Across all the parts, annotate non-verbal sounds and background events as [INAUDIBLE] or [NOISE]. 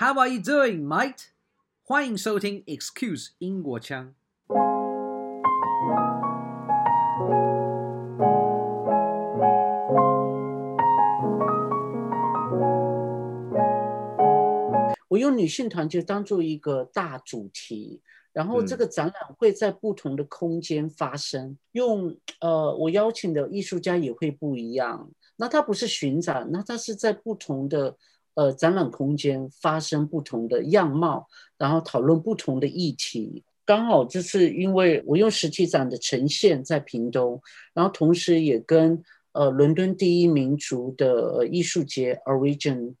How are you doing, mate？欢迎收听 Excuse 英国腔。我用女性团就当做一个大主题，然后这个展览会在不同的空间发生。用呃，我邀请的艺术家也会不一样。那它不是巡展，那它是在不同的。呃，展览空间发生不同的样貌，然后讨论不同的议题。刚好就是因为我用实体展的呈现在屏东，然后同时也跟呃伦敦第一民族的艺术节 Origin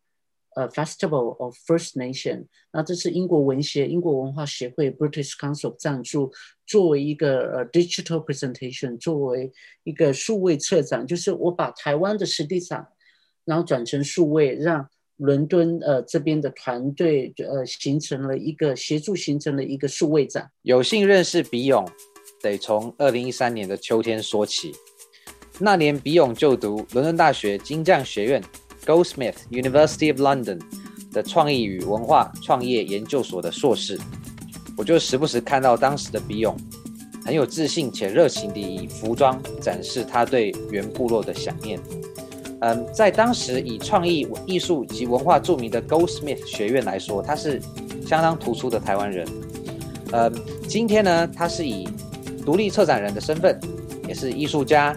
呃 Festival of First Nation，那这是英国文协、英国文化协会 British Council 赞助，作为一个呃 digital presentation，作为一个数位策展，就是我把台湾的实体展，然后转成数位，让伦敦呃这边的团队呃形成了一个协助形成了一个数位展。有幸认识比勇，得从二零一三年的秋天说起。那年比勇就读伦敦大学金匠学院 （Goldsmith University of London） 的创意与文化创业研究所的硕士。我就时不时看到当时的比勇很有自信且热情地以服装展示他对原部落的想念。嗯，在当时以创意艺术及文化著名的 Goldsmith 学院来说，他是相当突出的台湾人。嗯，今天呢，他是以独立策展人的身份，也是艺术家，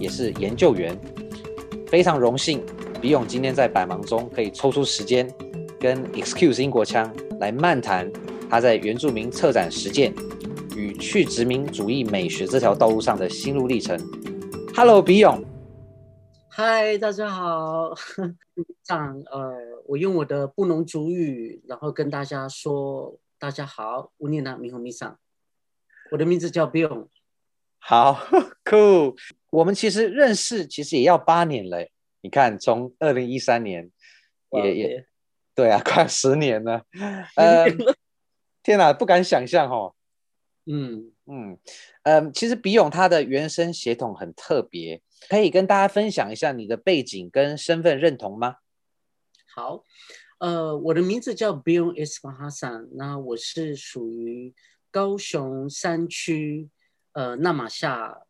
也是研究员，非常荣幸，比勇今天在百忙中可以抽出时间，跟 Excuse 英国腔来漫谈他在原住民策展实践与去殖民主义美学这条道路上的心路历程。Hello，比勇。嗨，大家好。[LAUGHS] 这样，呃，我用我的布农族语，然后跟大家说，大家好，乌尼娜米红米桑，我的名字叫 Bill。好，cool。我们其实认识，其实也要八年了。你看，从二零一三年，也也，对啊，快十年了。呃，天哪，不敢想象哦。嗯嗯嗯，其实比勇他的原生血统很特别。可以跟大家分享一下你的背景跟身份认同吗？好，呃，我的名字叫 Biyong Ismail，那我是属于高雄山区，呃，纳马夏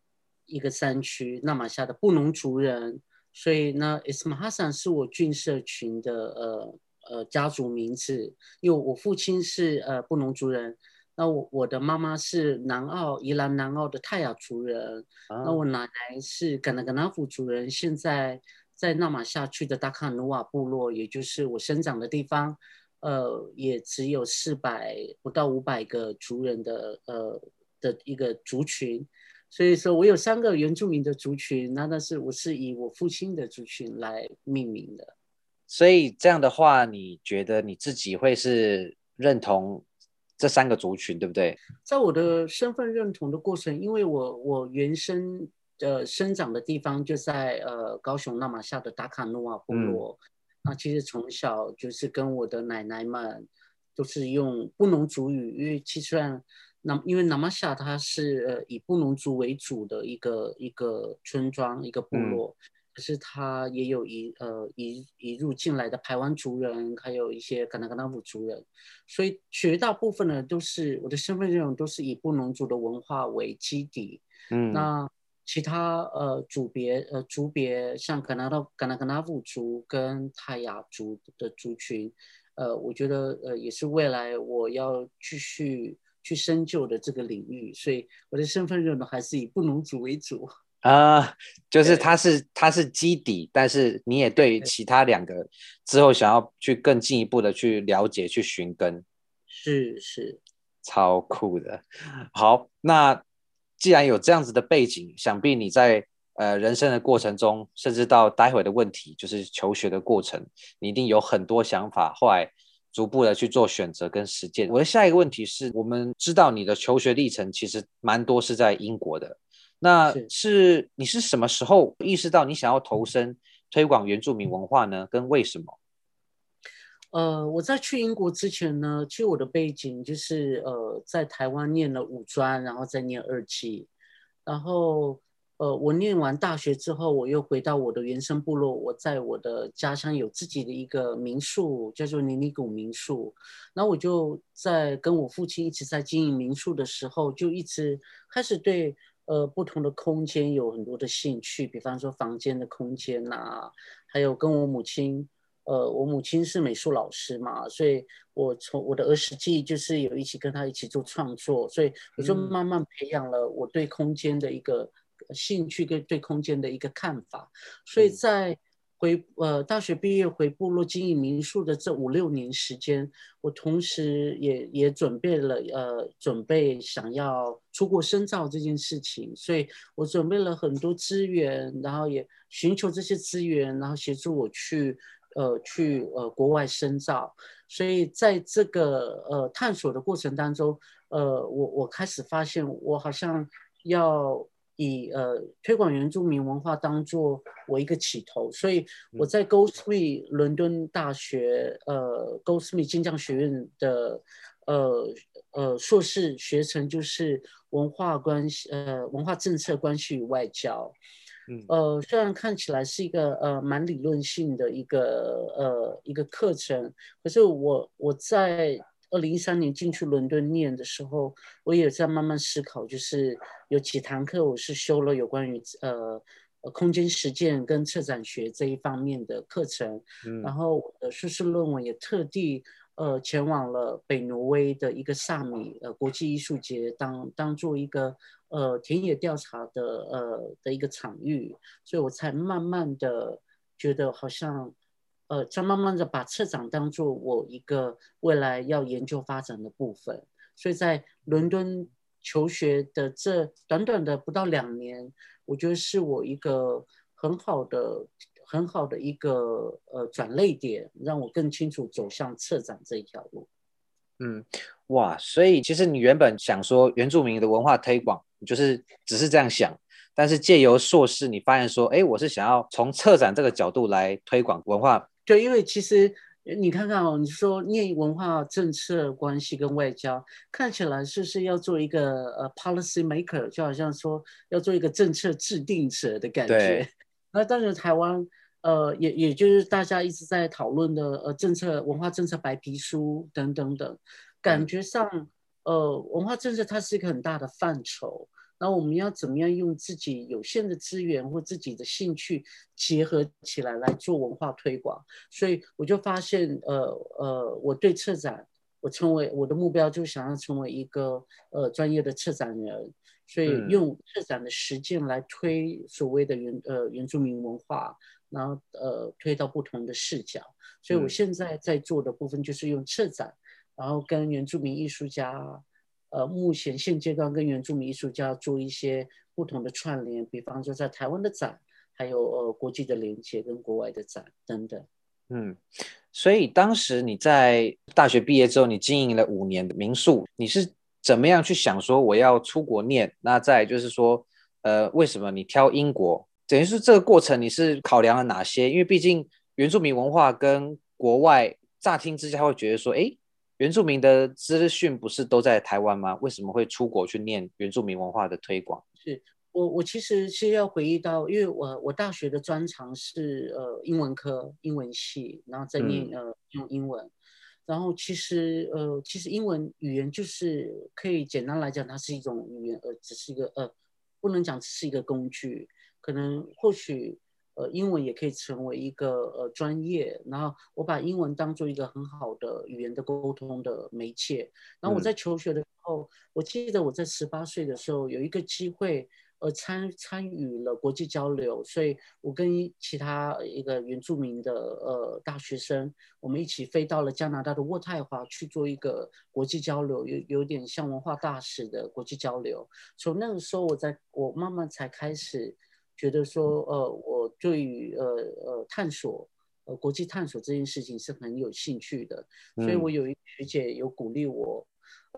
一个山区，纳马夏的布农族人，所以呢，Ismail 是我郡社群的呃呃家族名字，因为我父亲是呃布农族人。那我我的妈妈是南澳宜兰南澳的泰雅族人，啊、那我奶奶是噶纳噶纳夫族人，现在在纳马下区的达卡努瓦部落，也就是我生长的地方，呃，也只有四百不到五百个族人的呃的一个族群，所以说我有三个原住民的族群，那但是我是以我父亲的族群来命名的，所以这样的话，你觉得你自己会是认同？这三个族群对不对？在我的身份认同的过程，因为我我原生的生长的地方就在呃高雄那玛夏的达卡努瓦部落，嗯、那其实从小就是跟我的奶奶们都是用布农族语，因为其实那因为那玛夏它是呃以布农族为主的一个一个村庄一个部落。嗯可是他也有移呃移移入进来的排湾族人，还有一些噶纳噶纳夫族人，所以绝大部分呢都是我的身份认同都是以布农族的文化为基底。嗯，那其他呃族别呃族别像噶纳到噶纳噶纳夫族跟泰雅族的族群，呃，我觉得呃也是未来我要继续去深究的这个领域，所以我的身份认同还是以布农族为主。啊，uh, 就是它是它是基底，但是你也对其他两个之后想要去更进一步的去了解、去寻根，是是，超酷的。好，那既然有这样子的背景，想必你在呃人生的过程中，甚至到待会的问题，就是求学的过程，你一定有很多想法，后来逐步的去做选择跟实践。我的下一个问题是，我们知道你的求学历程其实蛮多是在英国的。那是，你是什么时候意识到你想要投身推广原住民文化呢？跟为什么？呃，我在去英国之前呢，其实我的背景就是呃，在台湾念了五专，然后再念二期，然后呃，我念完大学之后，我又回到我的原生部落。我在我的家乡有自己的一个民宿，叫做尼尼古民宿。然后我就在跟我父亲一直在经营民宿的时候，就一直开始对呃不同的空间有很多的兴趣，比方说房间的空间呐、啊，还有跟我母亲，呃，我母亲是美术老师嘛，所以我从我的儿时记忆就是有一起跟她一起做创作，所以我就慢慢培养了我对空间的一个。兴趣跟对空间的一个看法，所以在回呃大学毕业回部落经营民宿的这五六年时间，我同时也也准备了呃准备想要出国深造这件事情，所以我准备了很多资源，然后也寻求这些资源，然后协助我去呃去呃国外深造，所以在这个呃探索的过程当中，呃我我开始发现我好像要。以呃推广原住民文化当做我一个起头，所以我在 Goldsmith 伦敦大学呃 Goldsmith 金匠学院的呃呃硕士学程就是文化关系呃文化政策关系与外交，嗯呃虽然看起来是一个呃蛮理论性的一个呃一个课程，可是我我在。二零一三年进去伦敦念的时候，我也在慢慢思考，就是有几堂课我是修了有关于呃空间实践跟策展学这一方面的课程，嗯、然后我的硕士论文也特地呃前往了北挪威的一个萨米呃国际艺术节当当做一个呃田野调查的呃的一个场域，所以我才慢慢的觉得好像。呃，在慢慢的把策展当做我一个未来要研究发展的部分，所以在伦敦求学的这短短的不到两年，我觉得是我一个很好的、很好的一个呃转捩点，让我更清楚走向策展这一条路。嗯，哇，所以其实你原本想说原住民的文化推广，就是只是这样想。但是借由硕士，你发现说，哎，我是想要从策展这个角度来推广文化。对，因为其实你看看哦，你说念文化政策关系跟外交，看起来是是要做一个呃 policy maker，就好像说要做一个政策制定者的感觉。对。[LAUGHS] 那当然台湾呃也也就是大家一直在讨论的呃政策文化政策白皮书等等等，感觉上、嗯、呃文化政策它是一个很大的范畴。那我们要怎么样用自己有限的资源或自己的兴趣结合起来来做文化推广？所以我就发现，呃呃，我对策展，我成为我的目标就想要成为一个呃专业的策展人，所以用策展的实践来推所谓的原呃原住民文化，然后呃推到不同的视角。所以我现在在做的部分就是用策展，然后跟原住民艺术家。呃，目前现阶段跟原住民艺术家做一些不同的串联，比方说在台湾的展，还有呃国际的连接跟国外的展等等。嗯，所以当时你在大学毕业之后，你经营了五年的民宿，你是怎么样去想说我要出国念？那再就是说，呃，为什么你挑英国？等于是这个过程你是考量了哪些？因为毕竟原住民文化跟国外乍听之下会觉得说，哎。原住民的资讯不是都在台湾吗？为什么会出国去念原住民文化的推广？是我我其实是要回忆到，因为我我大学的专长是呃英文科英文系，然后再念、嗯、呃用英文，然后其实呃其实英文语言就是可以简单来讲，它是一种语言，呃只是一个呃不能讲只是一个工具，可能或许。呃，英文也可以成为一个呃专业，然后我把英文当做一个很好的语言的沟通的媒介。然后我在求学的时候，嗯、我记得我在十八岁的时候有一个机会，呃参参与了国际交流，所以我跟其他一个原住民的呃大学生，我们一起飞到了加拿大的渥太华去做一个国际交流，有有点像文化大使的国际交流。从那个时候，我在我慢慢才开始。觉得说，呃，我对于呃呃探索，呃国际探索这件事情是很有兴趣的，所以我有一个学姐有鼓励我，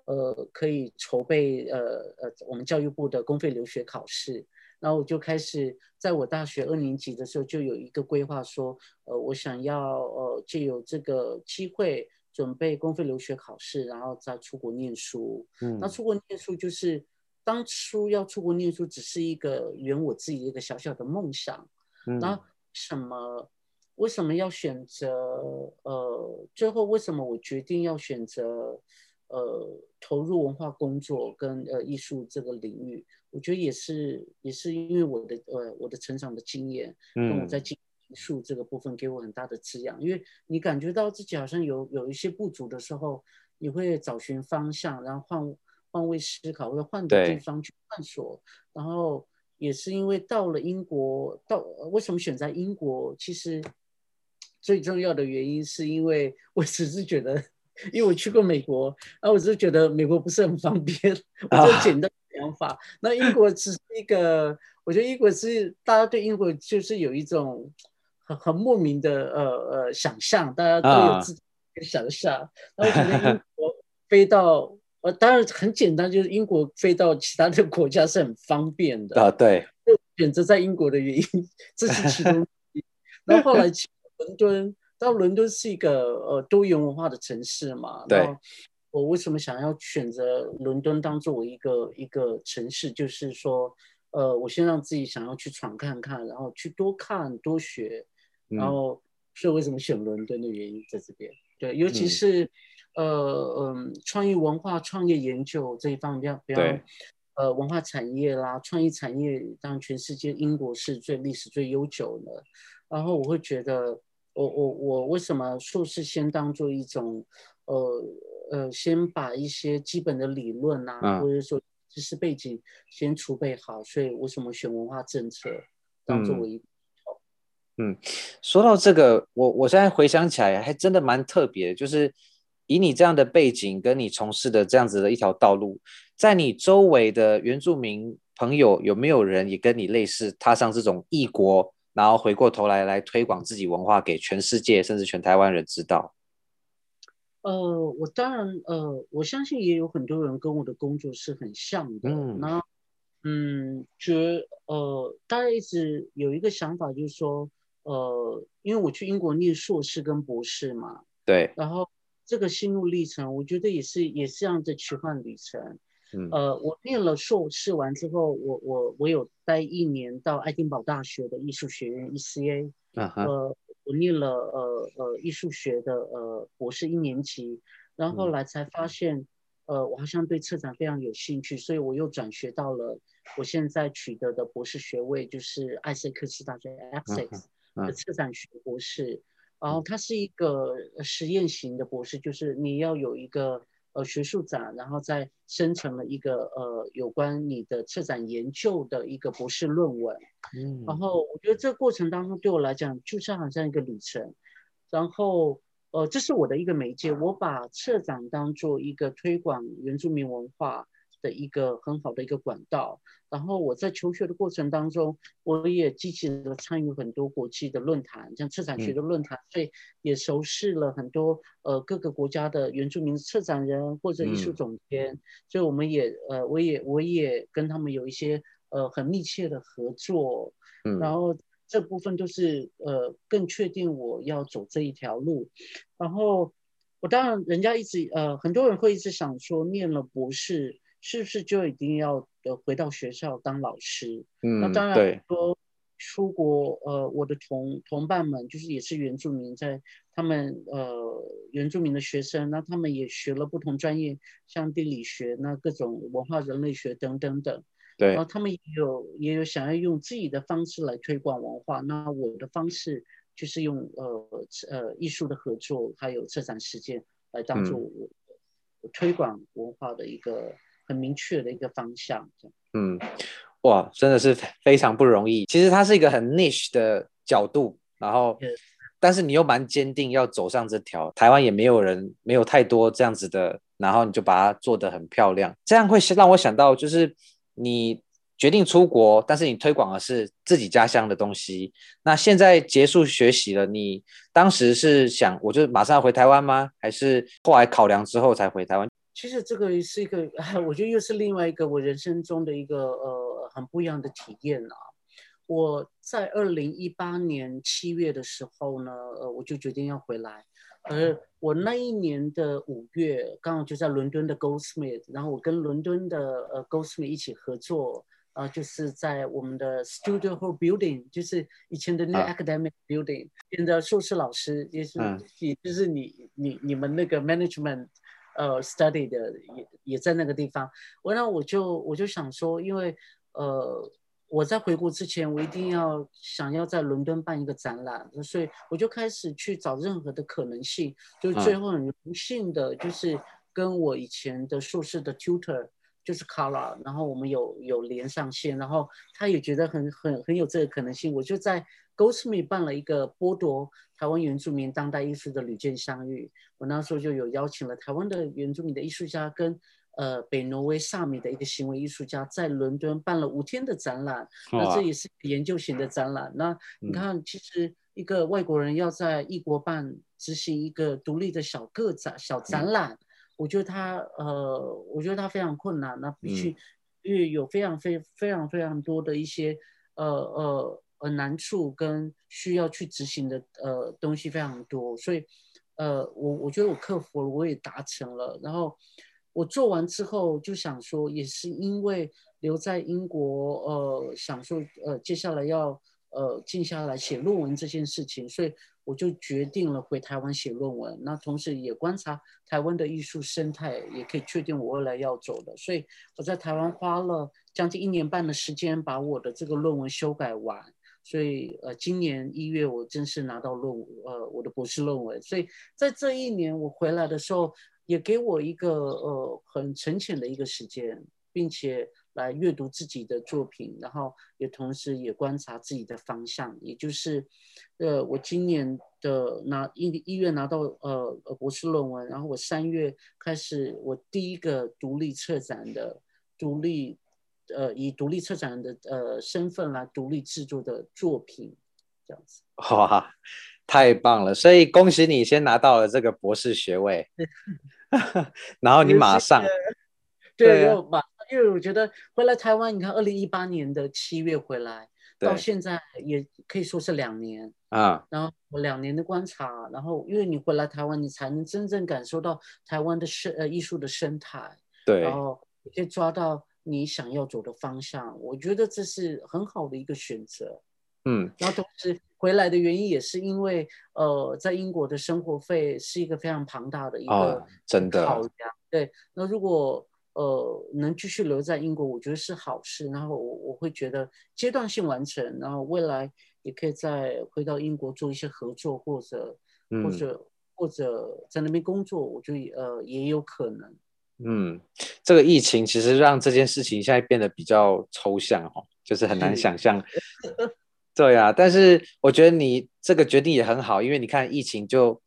呃，可以筹备呃呃我们教育部的公费留学考试，然后我就开始在我大学二年级的时候就有一个规划，说，呃，我想要呃借由这个机会准备公费留学考试，然后再出国念书。嗯，那出国念书就是。当初要出国念书，只是一个圆我自己一个小小的梦想。嗯，然后什么？为什么要选择？呃，最后为什么我决定要选择？呃，投入文化工作跟呃艺术这个领域，我觉得也是也是因为我的呃我的成长的经验，跟我在艺术这个部分给我很大的滋养。嗯，因为你感觉到自己好像有有一些不足的时候，你会找寻方向，然后换换位思考，或者换个地方去探索。然后也是因为到了英国，到为什么选在英国？其实最重要的原因是因为我只是觉得。因为我去过美国，然后我只是觉得美国不是很方便，我就简单的想法。啊、那英国只是一个，我觉得英国是大家对英国就是有一种很很莫名的呃呃想象，大家都有自己的想象。啊、然后我觉得英国飞到呃，当然很简单，就是英国飞到其他的国家是很方便的。啊，对。就选择在英国的原因，这是其中一。然后后来去伦敦。到伦敦是一个呃多元文化的城市嘛？对。我为什么想要选择伦敦当作为一个一个城市？就是说，呃，我先让自己想要去闯看看，然后去多看多学，然后是为什么选伦敦的原因在这边。对，尤其是、嗯、呃嗯，创意文化、创业研究这一方面，比较比较呃文化产业啦，创意产业，当然全世界英国是最历史最悠久的。然后我会觉得。我我我为什么硕士先当做一种，呃呃，先把一些基本的理论啊，嗯、或者说知识背景先储备好，所以为什么选文化政策当作为一？嗯，说到这个，我我现在回想起来，还真的蛮特别，就是以你这样的背景跟你从事的这样子的一条道路，在你周围的原住民朋友有没有人也跟你类似，踏上这种异国？然后回过头来来推广自己文化给全世界，甚至全台湾人知道。呃，我当然呃，我相信也有很多人跟我的工作是很像的。嗯，那嗯，觉呃，大家一直有一个想法，就是说呃，因为我去英国念硕士跟博士嘛，对，然后这个心路历程，我觉得也是也是这样的奇幻旅程。嗯、呃，我念了硕士完之后，我我我有待一年到爱丁堡大学的艺术学院 ECA，啊、呃，我念了呃呃艺术学的呃博士一年级，然后后来才发现，嗯、呃，我好像对策展非常有兴趣，所以我又转学到了我现在取得的博士学位，就是艾塞克斯大学 Essex 的策展学博士，然后它是一个实验型的博士，就是你要有一个。呃，学术展，然后再生成了一个呃有关你的策展研究的一个博士论文。嗯，然后我觉得这个过程当中对我来讲就像好像一个旅程。然后呃，这是我的一个媒介，我把策展当做一个推广原住民文化的一个很好的一个管道，然后我在求学的过程当中，我也积极的参与很多国际的论坛，像策展学的论坛，所以也熟识了很多呃各个国家的原住民策展人或者艺术总监，嗯、所以我们也呃我也我也跟他们有一些呃很密切的合作，嗯、然后这部分都是呃更确定我要走这一条路，然后我当然人家一直呃很多人会一直想说念了博士。是不是就一定要呃回到学校当老师？嗯，那当然说出国呃，我的同同伴们就是也是原住民，在他们呃原住民的学生，那他们也学了不同专业，像地理学、那各种文化人类学等等等。对，然后他们也有也有想要用自己的方式来推广文化。那我的方式就是用呃呃艺术的合作，还有策展实践来当做我推广文化的一个。很明确的一个方向，嗯，哇，真的是非常不容易。其实它是一个很 niche 的角度，然后，嗯、但是你又蛮坚定要走上这条。台湾也没有人，没有太多这样子的，然后你就把它做得很漂亮。这样会让我想到，就是你决定出国，但是你推广的是自己家乡的东西。那现在结束学习了，你当时是想，我就马上要回台湾吗？还是后来考量之后才回台湾？其实这个是一个，[LAUGHS] 我觉得又是另外一个我人生中的一个呃很不一样的体验啊。我在二零一八年七月的时候呢，呃，我就决定要回来，而我那一年的五月，刚好就在伦敦的 Goldsmith，然后我跟伦敦的呃 Goldsmith 一起合作，啊、呃，就是在我们的 Studio Hall Building，就是以前的那个 Academic Building，现在硕士老师也是，嗯、也就是你你你们那个 Management，呃，Study 的也也在那个地方。我那我就我就想说，因为呃。我在回国之前，我一定要想要在伦敦办一个展览，所以我就开始去找任何的可能性，就最后很荣幸的，就是跟我以前的硕士的 tutor 就是 Carla，然后我们有有连上线，然后他也觉得很很很有这个可能性，我就在 Goldsmith 办了一个剥夺台湾原住民当代艺术的旅见相遇，我那时候就有邀请了台湾的原住民的艺术家跟。呃，北挪威萨米的一个行为艺术家在伦敦办了五天的展览，那这也是研究型的展览。那你看，其实一个外国人要在异国办执行一个独立的小个展、小展览，我觉得他呃，我觉得他非常困难。那必须因为有非常非非常非常多的一些呃呃呃难处跟需要去执行的呃东西非常多，所以呃，我我觉得我克服了，我也达成了，然后。我做完之后就想说，也是因为留在英国，呃，想说，呃，接下来要，呃，静下来写论文这件事情，所以我就决定了回台湾写论文。那同时也观察台湾的艺术生态，也可以确定我未来要走的。所以我在台湾花了将近一年半的时间，把我的这个论文修改完。所以，呃，今年一月我正式拿到论，呃，我的博士论文。所以在这一年我回来的时候。也给我一个呃很沉潜的一个时间，并且来阅读自己的作品，然后也同时也观察自己的方向，也就是，呃，我今年的拿一一月拿到呃呃博士论文，然后我三月开始我第一个独立策展的独立，呃以独立策展人的呃身份来独立制作的作品，这样子。哇，太棒了！所以恭喜你先拿到了这个博士学位。[LAUGHS] 然后你马上，对，马上，因为我觉得回来台湾，你看，二零一八年的七月回来，到现在也可以说是两年啊。然后我两年的观察，然后因为你回来台湾，你才能真正感受到台湾的生呃艺术的生态，对，然后你可以抓到你想要走的方向。我觉得这是很好的一个选择。嗯，然后同时回来的原因也是因为，呃，在英国的生活费是一个非常庞大的一个真的。对，那如果呃能继续留在英国，我觉得是好事。然后我我会觉得阶段性完成，然后未来也可以再回到英国做一些合作，或者、嗯、或者或者在那边工作，我觉得呃也有可能。嗯，这个疫情其实让这件事情现在变得比较抽象哦，就是很难想象。[LAUGHS] 对呀、啊，但是我觉得你这个决定也很好，因为你看疫情就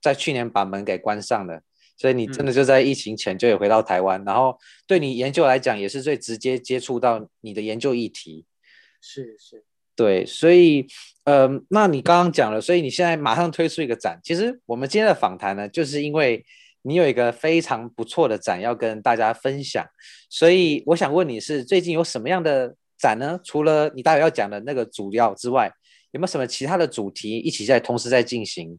在去年把门给关上了，所以你真的就在疫情前就有回到台湾，嗯、然后对你研究来讲也是最直接接触到你的研究议题。是是，对，所以呃，那你刚刚讲了，所以你现在马上推出一个展。其实我们今天的访谈呢，就是因为你有一个非常不错的展要跟大家分享，所以我想问你是最近有什么样的？展呢？除了你待会要讲的那个主要之外，有没有什么其他的主题一起在同时在进行？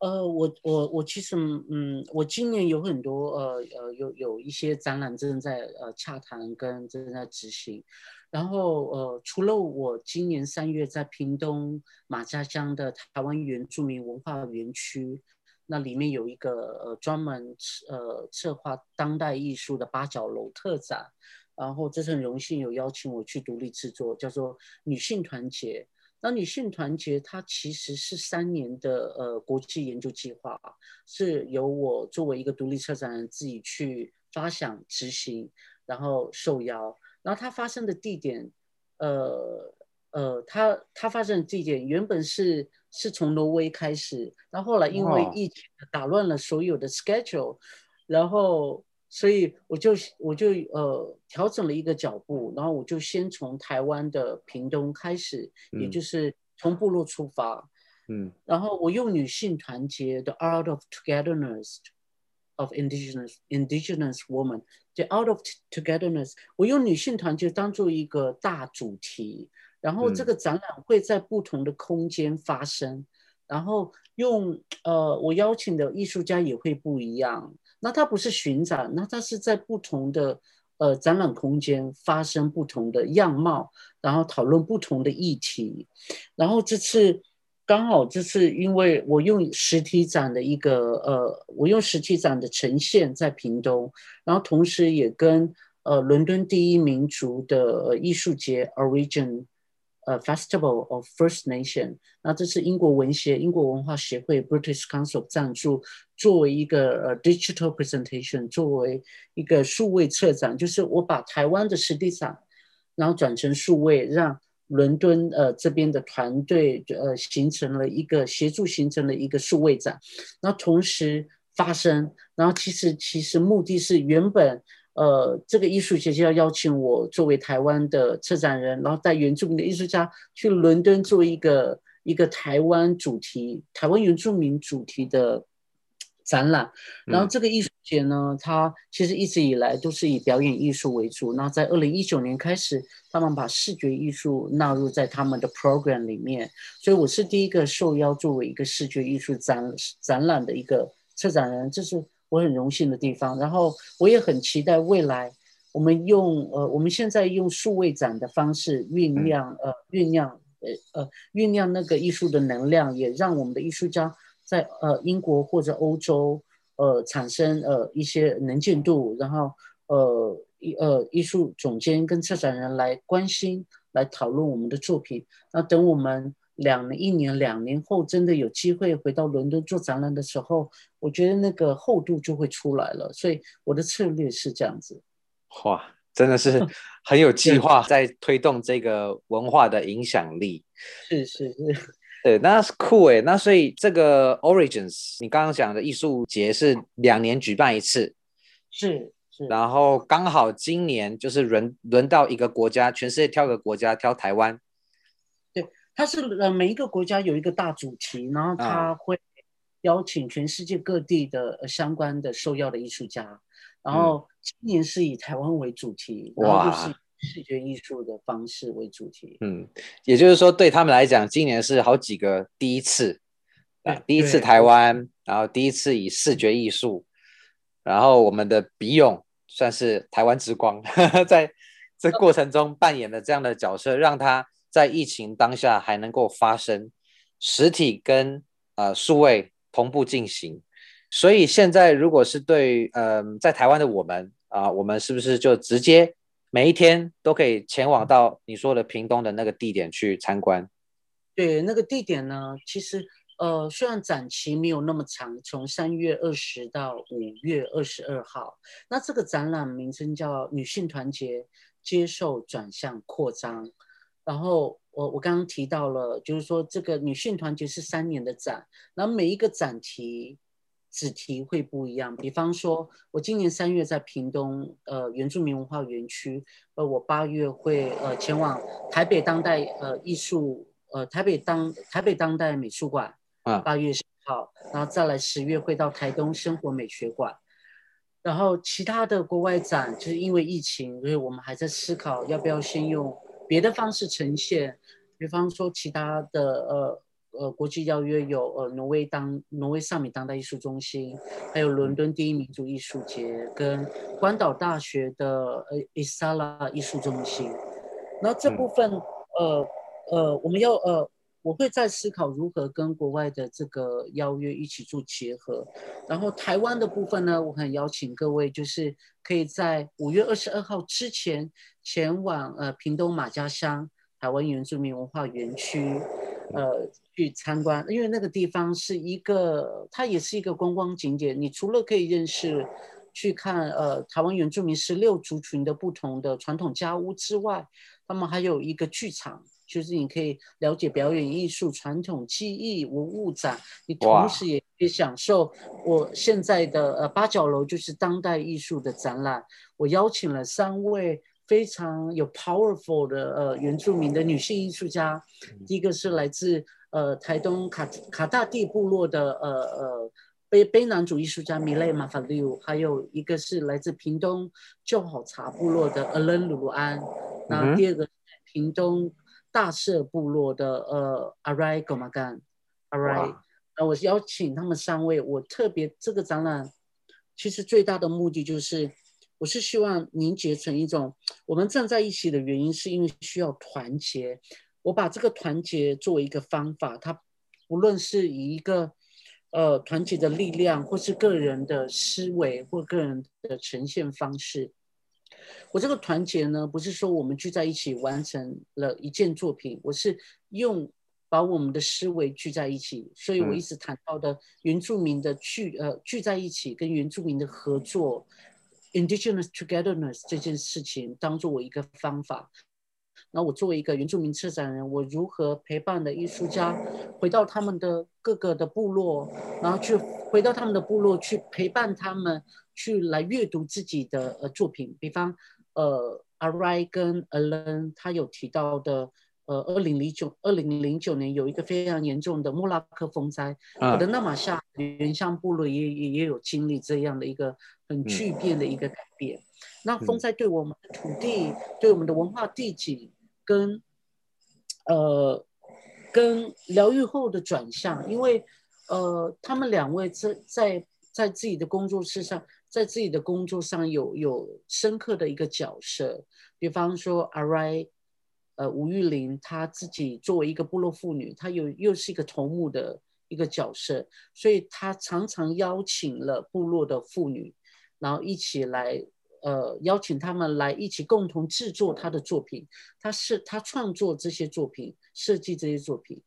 呃，我我我其实嗯，我今年有很多呃呃有有一些展览正在呃洽谈跟正在执行，然后呃除了我今年三月在屏东马家乡的台湾原住民文化园区，那里面有一个呃专门呃策划当代艺术的八角楼特展。然后这次很荣幸有邀请我去独立制作，叫做女性团结。那女性团结它其实是三年的呃国际研究计划，是由我作为一个独立策展人自己去发想执行，然后受邀。然后它发生的地点，呃呃，它它发生的地点原本是是从挪威开始，然后后来因为疫情打乱了所有的 schedule，然后。所以我就我就呃调整了一个脚步，然后我就先从台湾的屏东开始，嗯、也就是从部落出发，嗯，然后我用女性团结 The Art of Togetherness of Indigenous Indigenous Woman，The Art of Togetherness，我用女性团结当做一个大主题，然后这个展览会在不同的空间发生。然后用呃，我邀请的艺术家也会不一样。那它不是巡展，那它是在不同的呃展览空间发生不同的样貌，然后讨论不同的议题。然后这次刚好这次因为我用实体展的一个呃，我用实体展的呈现在屏东，然后同时也跟呃伦敦第一民族的艺术节 Origin。呃，Festival of First Nation，那这是英国文协、英国文化协会 British Council 赞助，作为一个呃 digital presentation，作为一个数位策展，就是我把台湾的实体展，然后转成数位，让伦敦呃这边的团队呃形成了一个协助，形成了一个数位展，然后同时发生，然后其实其实目的是原本。呃，这个艺术节就要邀请我作为台湾的策展人，然后带原住民的艺术家去伦敦做一个一个台湾主题、台湾原住民主题的展览。然后这个艺术节呢，它其实一直以来都是以表演艺术为主。那在二零一九年开始，他们把视觉艺术纳入在他们的 program 里面，所以我是第一个受邀作为一个视觉艺术展展览的一个策展人，这是。我很荣幸的地方，然后我也很期待未来，我们用呃，我们现在用数位展的方式酝酿呃酝酿呃呃酝酿那个艺术的能量，也让我们的艺术家在呃英国或者欧洲呃产生呃一些能见度，然后呃艺呃艺术总监跟策展人来关心来讨论我们的作品，那等我们。两年、一年、两年后，真的有机会回到伦敦做展览的时候，我觉得那个厚度就会出来了。所以我的策略是这样子。哇，真的是 [LAUGHS] 很有计划，在推动这个文化的影响力。是是是，[LAUGHS] 对，那是酷诶。那所以这个 Origins，你刚刚讲的艺术节是两年举办一次，是是。然后刚好今年就是轮轮到一个国家，全世界挑个国家，挑台湾。它是呃每一个国家有一个大主题，然后他会邀请全世界各地的相关的受邀的艺术家，然后今年是以台湾为主题，嗯、然后就是视觉艺术的方式为主题。嗯，也就是说对他们来讲，今年是好几个第一次，啊，第一次台湾，然后第一次以视觉艺术，然后我们的笔勇算是台湾之光，[LAUGHS] 在这过程中扮演了这样的角色，让他。在疫情当下还能够发生，实体跟呃数位同步进行，所以现在如果是对呃在台湾的我们啊、我们是不是就直接每一天都可以前往到你说的屏东的那个地点去参观？对，那个地点呢，其实呃虽然展期没有那么长，从三月二十到五月二十二号，那这个展览名称叫“女性团结，接受转向扩张”。然后我我刚刚提到了，就是说这个女性团结是三年的展，然后每一个展题主题会不一样。比方说，我今年三月在屏东呃原住民文化园区，呃我八月会呃前往台北当代呃艺术呃台北当台北当代美术馆啊八月十号，然后再来十月会到台东生活美学馆，然后其他的国外展就是因为疫情，所以我们还在思考要不要先用。别的方式呈现，比方说其他的呃呃国际邀约有呃挪威当挪威萨米当代艺术中心，还有伦敦第一民族艺术节跟关岛大学的呃伊萨拉艺术中心。然后这部分呃呃我们要呃我会再思考如何跟国外的这个邀约一起做结合。然后台湾的部分呢，我很邀请各位就是可以在五月二十二号之前。前往呃屏东马家乡台湾原住民文化园区，呃去参观，因为那个地方是一个，它也是一个观光景点。你除了可以认识、去看呃台湾原住民十六族群的不同的传统家屋之外，他们还有一个剧场，就是你可以了解表演艺术、传统技艺、文物展。你同时也可以享受我现在的呃八角楼，就是当代艺术的展览。我邀请了三位。非常有 powerful 的呃原住民的女性艺术家，第一个是来自呃台东卡卡大地部落的呃呃卑卑南族艺术家米雷马法六，还有一个是来自屏东旧好茶部落的 Allen 鲁鲁安，那、嗯、第二个是屏东大社部落的呃 Arai Gomagan，，All right，那我邀请他们三位，我特别这个展览其实最大的目的就是，我是希望凝结成一种我们站在一起的原因，是因为需要团结。我把这个团结作为一个方法，它不论是以一个呃团结的力量，或是个人的思维或个人的呈现方式。我这个团结呢，不是说我们聚在一起完成了一件作品，我是用把我们的思维聚在一起。所以我一直谈到的原住民的聚呃聚在一起，跟原住民的合作，Indigenous togetherness 这件事情，当做我一个方法。那我作为一个原住民策展人，我如何陪伴的艺术家回到他们的各个的部落，然后去回到他们的部落去陪伴他们，去来阅读自己的呃作品。比方，呃，Arai 跟 Alan 他有提到的，呃，二零零九二零零九年有一个非常严重的莫拉克风灾，我的纳玛夏原乡部落也也也有经历这样的一个很巨变的一个改变。那风灾对我们的土地，对我们的文化地景。跟，呃，跟疗愈后的转向，因为，呃，他们两位在在在自己的工作室上，在自己的工作上有有深刻的一个角色。比方说，阿瑞，呃，吴玉玲，她自己作为一个部落妇女，她有又是一个头目的一个角色，所以她常常邀请了部落的妇女，然后一起来。呃，邀请他们来一起共同制作她的作品。她是她创作这些作品，设计这些作品，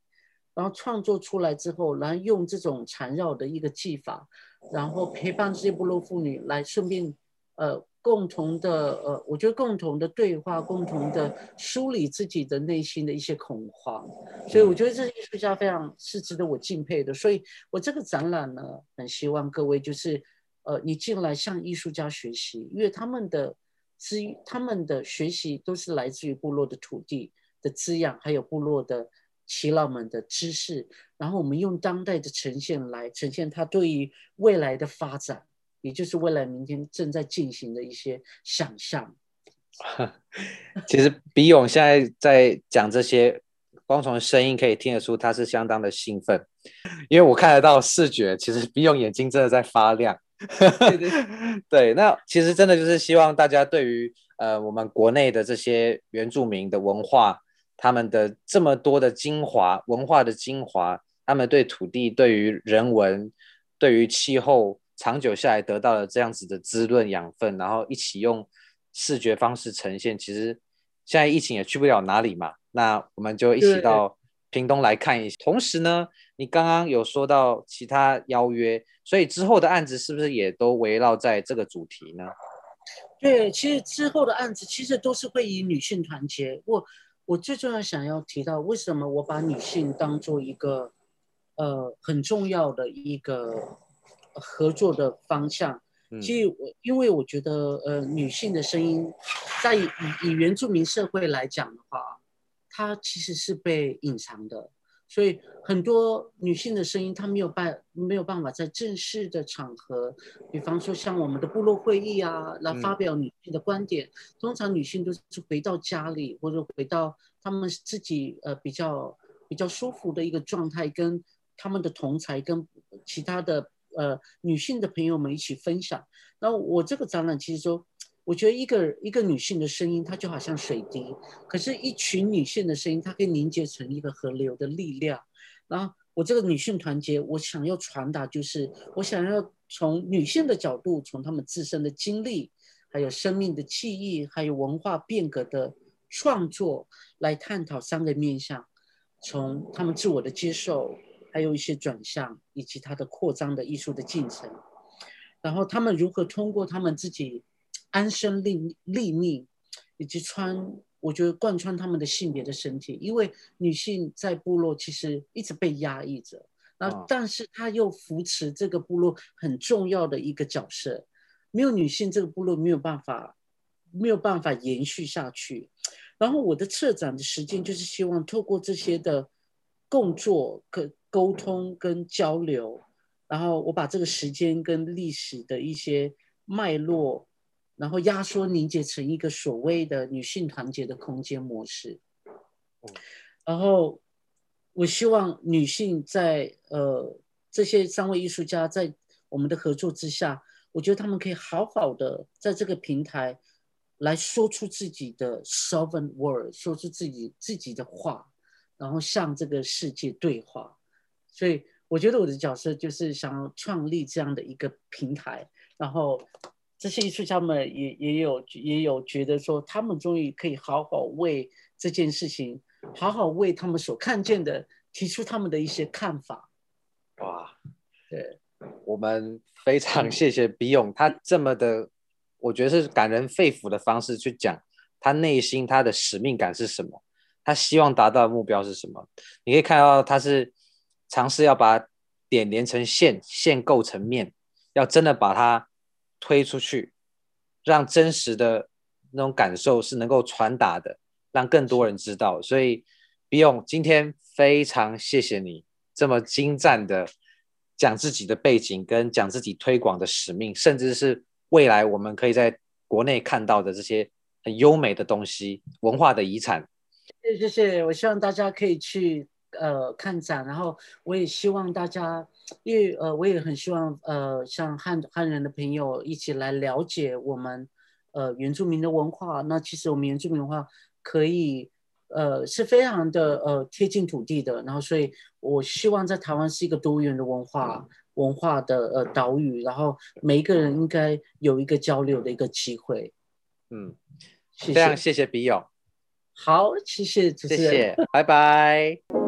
然后创作出来之后，然后用这种缠绕的一个技法，然后陪伴这些部落妇女来顺便呃共同的呃，我觉得共同的对话，共同的梳理自己的内心的一些恐慌。所以我觉得这艺术家非常是值得我敬佩的。所以我这个展览呢，很希望各位就是。呃，你进来向艺术家学习，因为他们的资，他们的学习都是来自于部落的土地的滋养，还有部落的耆老们的知识，然后我们用当代的呈现来呈现他对于未来的发展，也就是未来明天正在进行的一些想象。[LAUGHS] 其实比勇现在在讲这些，光从声音可以听得出他是相当的兴奋，因为我看得到视觉，其实比勇眼睛真的在发亮。对对 [LAUGHS] 对，那其实真的就是希望大家对于呃我们国内的这些原住民的文化，他们的这么多的精华文化的精华，他们对土地、对于人文、对于气候，长久下来得到了这样子的滋润养分，然后一起用视觉方式呈现。其实现在疫情也去不了哪里嘛，那我们就一起到屏东来看一下。同时呢，你刚刚有说到其他邀约。所以之后的案子是不是也都围绕在这个主题呢？对，其实之后的案子其实都是会以女性团结。我我最重要想要提到，为什么我把女性当做一个呃很重要的一个合作的方向？其实我因为我觉得呃女性的声音在以以原住民社会来讲的话，它其实是被隐藏的。所以很多女性的声音，她没有办没有办法在正式的场合，比方说像我们的部落会议啊，来发表女性的观点。嗯、通常女性都是回到家里，或者回到她们自己呃比较比较舒服的一个状态，跟他们的同才跟其他的呃女性的朋友们一起分享。那我这个展览其实说。我觉得一个一个女性的声音，它就好像水滴，可是，一群女性的声音，它可以凝结成一个河流的力量。然后，我这个女性团结，我想要传达就是，我想要从女性的角度，从她们自身的经历，还有生命的记忆，还有文化变革的创作，来探讨三个面向：从她们自我的接受，还有一些转向，以及她的扩张的艺术的进程。然后，她们如何通过她们自己。安身立立命，以及穿，我觉得贯穿他们的性别的身体，因为女性在部落其实一直被压抑着，那但是她又扶持这个部落很重要的一个角色，没有女性，这个部落没有办法，没有办法延续下去。然后我的策展的时间就是希望透过这些的共作、跟沟通、跟交流，然后我把这个时间跟历史的一些脉络。然后压缩凝结成一个所谓的女性团结的空间模式，然后我希望女性在呃这些三位艺术家在我们的合作之下，我觉得他们可以好好的在这个平台来说出自己的 sovereign word，说出自己自己的话，然后向这个世界对话。所以我觉得我的角色就是想要创立这样的一个平台，然后这些艺术家们也也有也有觉得说，他们终于可以好好为这件事情，好好为他们所看见的提出他们的一些看法。哇，对，我们非常谢谢比勇，他这么的，我觉得是感人肺腑的方式去讲他内心他的使命感是什么，他希望达到的目标是什么。你可以看到他是。尝试要把点连成线，线构成面，要真的把它推出去，让真实的那种感受是能够传达的，让更多人知道。所以，比勇今天非常谢谢你这么精湛的讲自己的背景，跟讲自己推广的使命，甚至是未来我们可以在国内看到的这些很优美的东西，文化的遗产。谢谢，谢谢，我希望大家可以去。呃，看展，然后我也希望大家，因为呃，我也很希望呃，像汉汉人的朋友一起来了解我们呃原住民的文化。那其实我们原住民文化可以呃是非常的呃贴近土地的。然后，所以我希望在台湾是一个多元的文化文化的呃岛屿，然后每一个人应该有一个交流的一个机会。嗯，谢谢非常谢谢笔友。好，谢谢主持人，谢谢，拜拜。